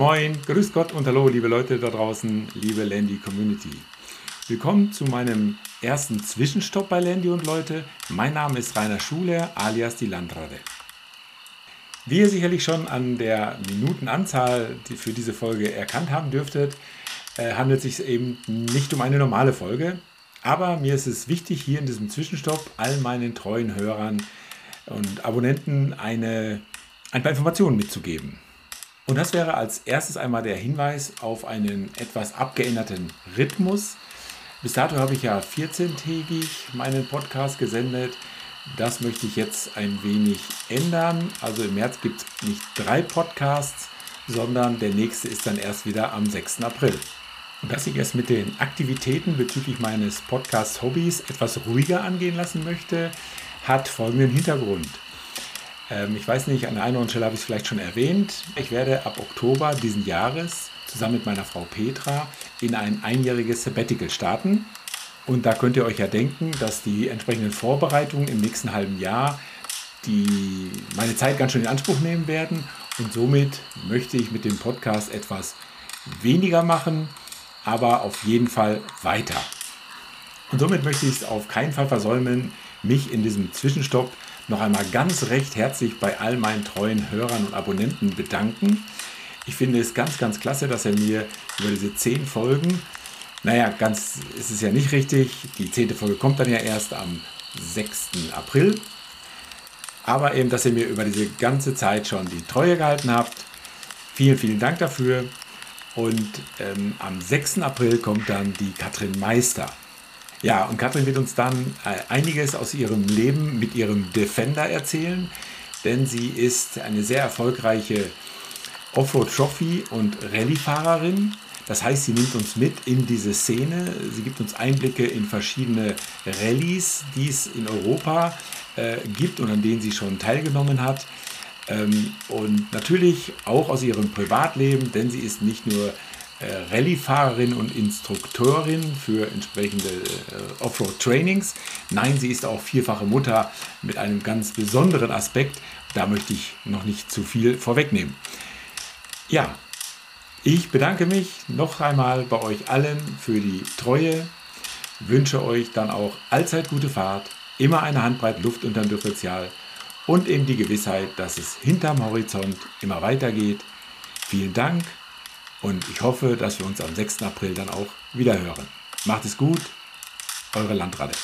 Moin, grüß Gott und hallo, liebe Leute da draußen, liebe Landy Community. Willkommen zu meinem ersten Zwischenstopp bei Landy und Leute. Mein Name ist Rainer Schule, alias die Landrade. Wie ihr sicherlich schon an der Minutenanzahl für diese Folge erkannt haben dürftet, äh, handelt es sich eben nicht um eine normale Folge. Aber mir ist es wichtig, hier in diesem Zwischenstopp all meinen treuen Hörern und Abonnenten eine, ein paar Informationen mitzugeben. Und das wäre als erstes einmal der Hinweis auf einen etwas abgeänderten Rhythmus. Bis dato habe ich ja 14-tägig meinen Podcast gesendet. Das möchte ich jetzt ein wenig ändern. Also im März gibt es nicht drei Podcasts, sondern der nächste ist dann erst wieder am 6. April. Dass ich es mit den Aktivitäten bezüglich meines Podcast-Hobbys etwas ruhiger angehen lassen möchte, hat folgenden Hintergrund. Ähm, ich weiß nicht, an einer anderen Stelle habe ich es vielleicht schon erwähnt. Ich werde ab Oktober diesen Jahres zusammen mit meiner Frau Petra in ein einjähriges Sabbatical starten. Und da könnt ihr euch ja denken, dass die entsprechenden Vorbereitungen im nächsten halben Jahr die meine Zeit ganz schön in Anspruch nehmen werden. Und somit möchte ich mit dem Podcast etwas weniger machen, aber auf jeden Fall weiter. Und somit möchte ich es auf keinen Fall versäumen, mich in diesem Zwischenstopp noch einmal ganz recht herzlich bei all meinen treuen Hörern und Abonnenten bedanken. Ich finde es ganz, ganz klasse, dass er mir über diese zehn Folgen, naja, ganz ist es ja nicht richtig, die zehnte Folge kommt dann ja erst am 6. April, aber eben, dass ihr mir über diese ganze Zeit schon die Treue gehalten habt. Vielen, vielen Dank dafür. Und ähm, am 6. April kommt dann die Katrin Meister. Ja, und Katrin wird uns dann äh, einiges aus ihrem Leben mit ihrem Defender erzählen, denn sie ist eine sehr erfolgreiche Offroad-Trophy- und Rallye-Fahrerin. Das heißt, sie nimmt uns mit in diese Szene. Sie gibt uns Einblicke in verschiedene Rallyes, die es in Europa äh, gibt und an denen sie schon teilgenommen hat. Ähm, und natürlich auch aus ihrem Privatleben, denn sie ist nicht nur äh, Rallye-Fahrerin und Instrukteurin für entsprechende äh, Offroad-Trainings. Nein, sie ist auch vierfache Mutter mit einem ganz besonderen Aspekt. Da möchte ich noch nicht zu viel vorwegnehmen. Ja, ich bedanke mich noch einmal bei euch allen für die Treue, wünsche euch dann auch allzeit gute Fahrt, immer eine Handbreit Luft unterm Differential und eben die Gewissheit, dass es hinterm Horizont immer weitergeht. Vielen Dank und ich hoffe, dass wir uns am 6. April dann auch wieder hören. Macht es gut, eure Landratte.